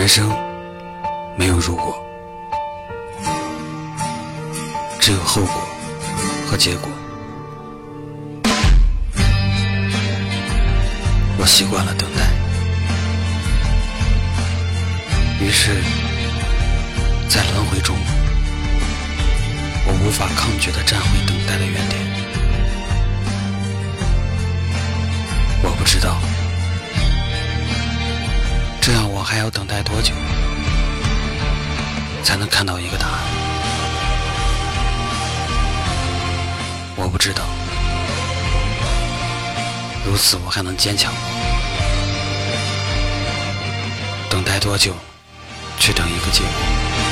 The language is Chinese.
人生没有如果，只有后果和结果。我习惯了等待，于是，在轮回中，我无法抗拒的站回还要等待多久，才能看到一个答案？我不知道。如此，我还能坚强吗？等待多久，去等一个结果？